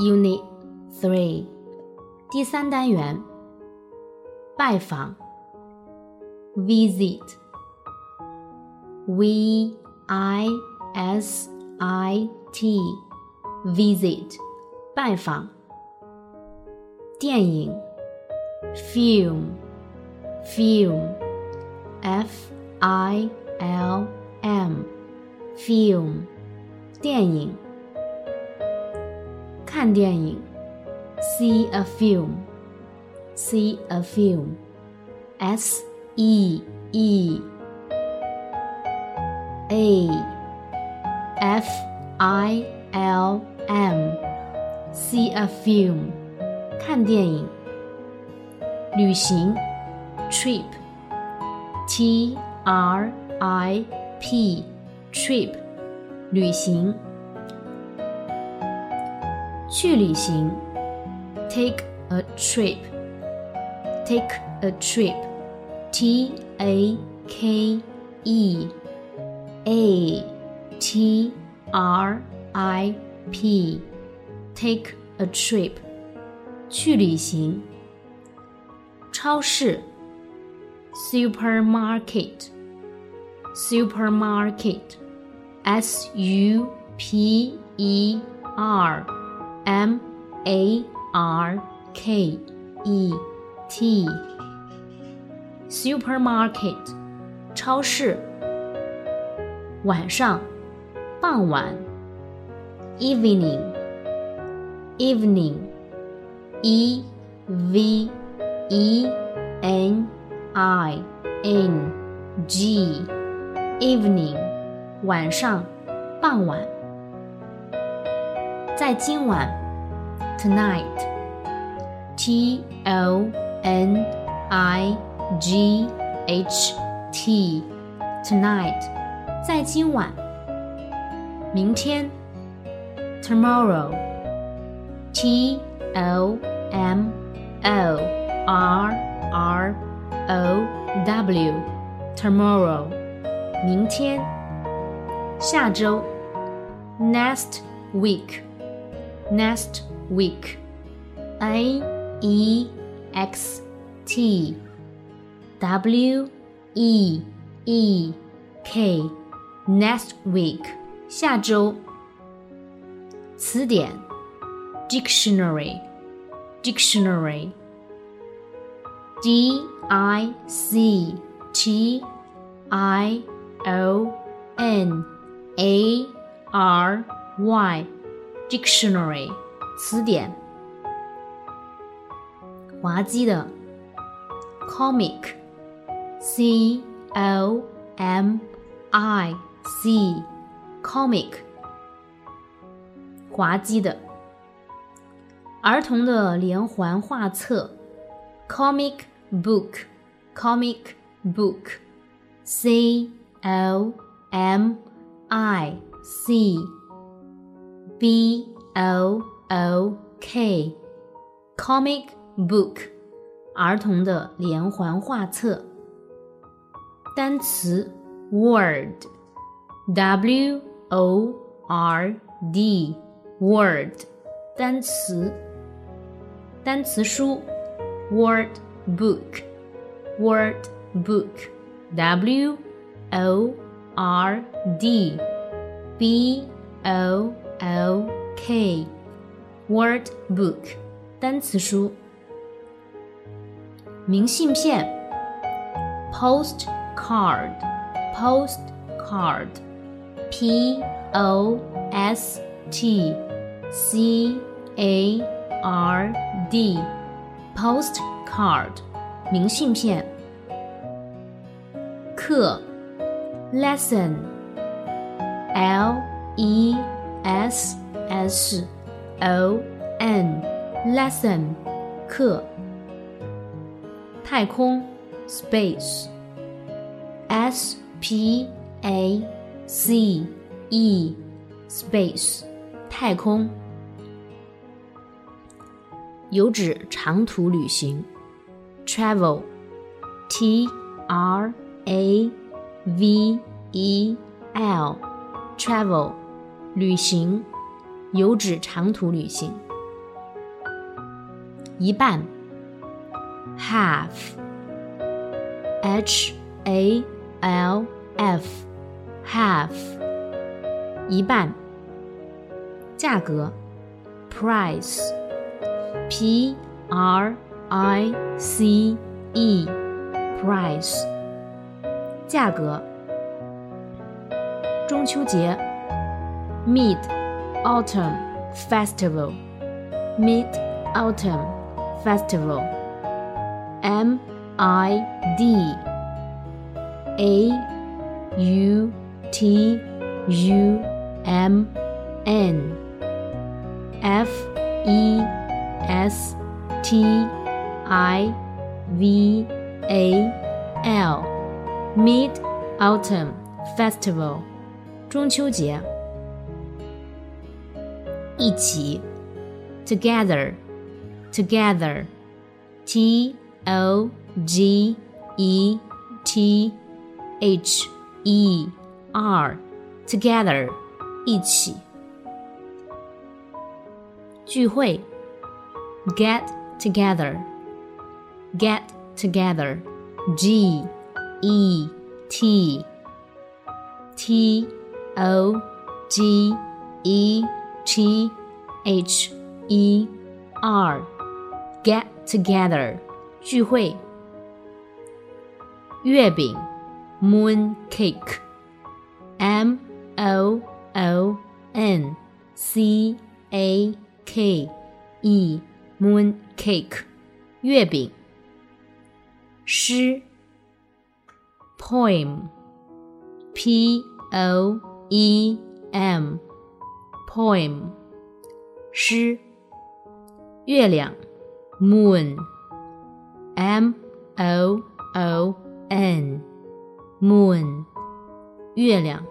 Unit Three，第三单元，拜访，Visit，V I S I T，Visit，拜访，电影，Film，Film，F I L M，Film，电影。 看电影，see a film，see a film，s e e a f i l m，see a film，看电影。旅行，trip，t r i p，trip，旅行。 去旅行，take a trip，take a trip，t a k e a t r i p，take a trip，去旅行。超市，supermarket，supermarket，s u p e r。 M A R K E T supermarket 超市。晚上，傍晚。evening evening E V E N I N G evening 晚上，傍晚。在今晚 ，tonight，t o n i g h t，tonight，在今晚。明天，tomorrow，t o m o r r o w，tomorrow，明天。下周，next week。next week. A E X T W E E K next week 下周。词典 dictionary dictionary D I C T I O N A R Y Dictionary 词典，滑稽的，comic，c o m i c，comic，滑稽的，儿童的连环画册，comic book，comic book，c o m i c。B O O K，comic book，儿童的连环画册。单词 word，W O R D，word，单词。单词书 word book，word book，W O R D B O L K word book 单词书。明信片 postcard postcard P O S T C A R D postcard 明信片。课 lesson L E S S O N lesson 课。太空 space S P A C E space 太空。有指长途旅行 travel T R A V E L travel 旅行，有指长途旅行。一半，half。H A L F，half，一半。价格，price，P R I C E，price，价格。中秋节，Mid Autumn Festival，Mid Autumn Festival，M I D A U T U M N F E S T I V A L Mid Autumn Festival 中秋节 一起 Together Together T O G E T H E R together 一起聚会 get together get together G E T T O G E T H E R get together 聚会。月饼，moon cake，m o o n c a k e，moon cake，月饼。诗，poem，p o e m，poem，诗。月亮，moon，m o o n moon 月亮。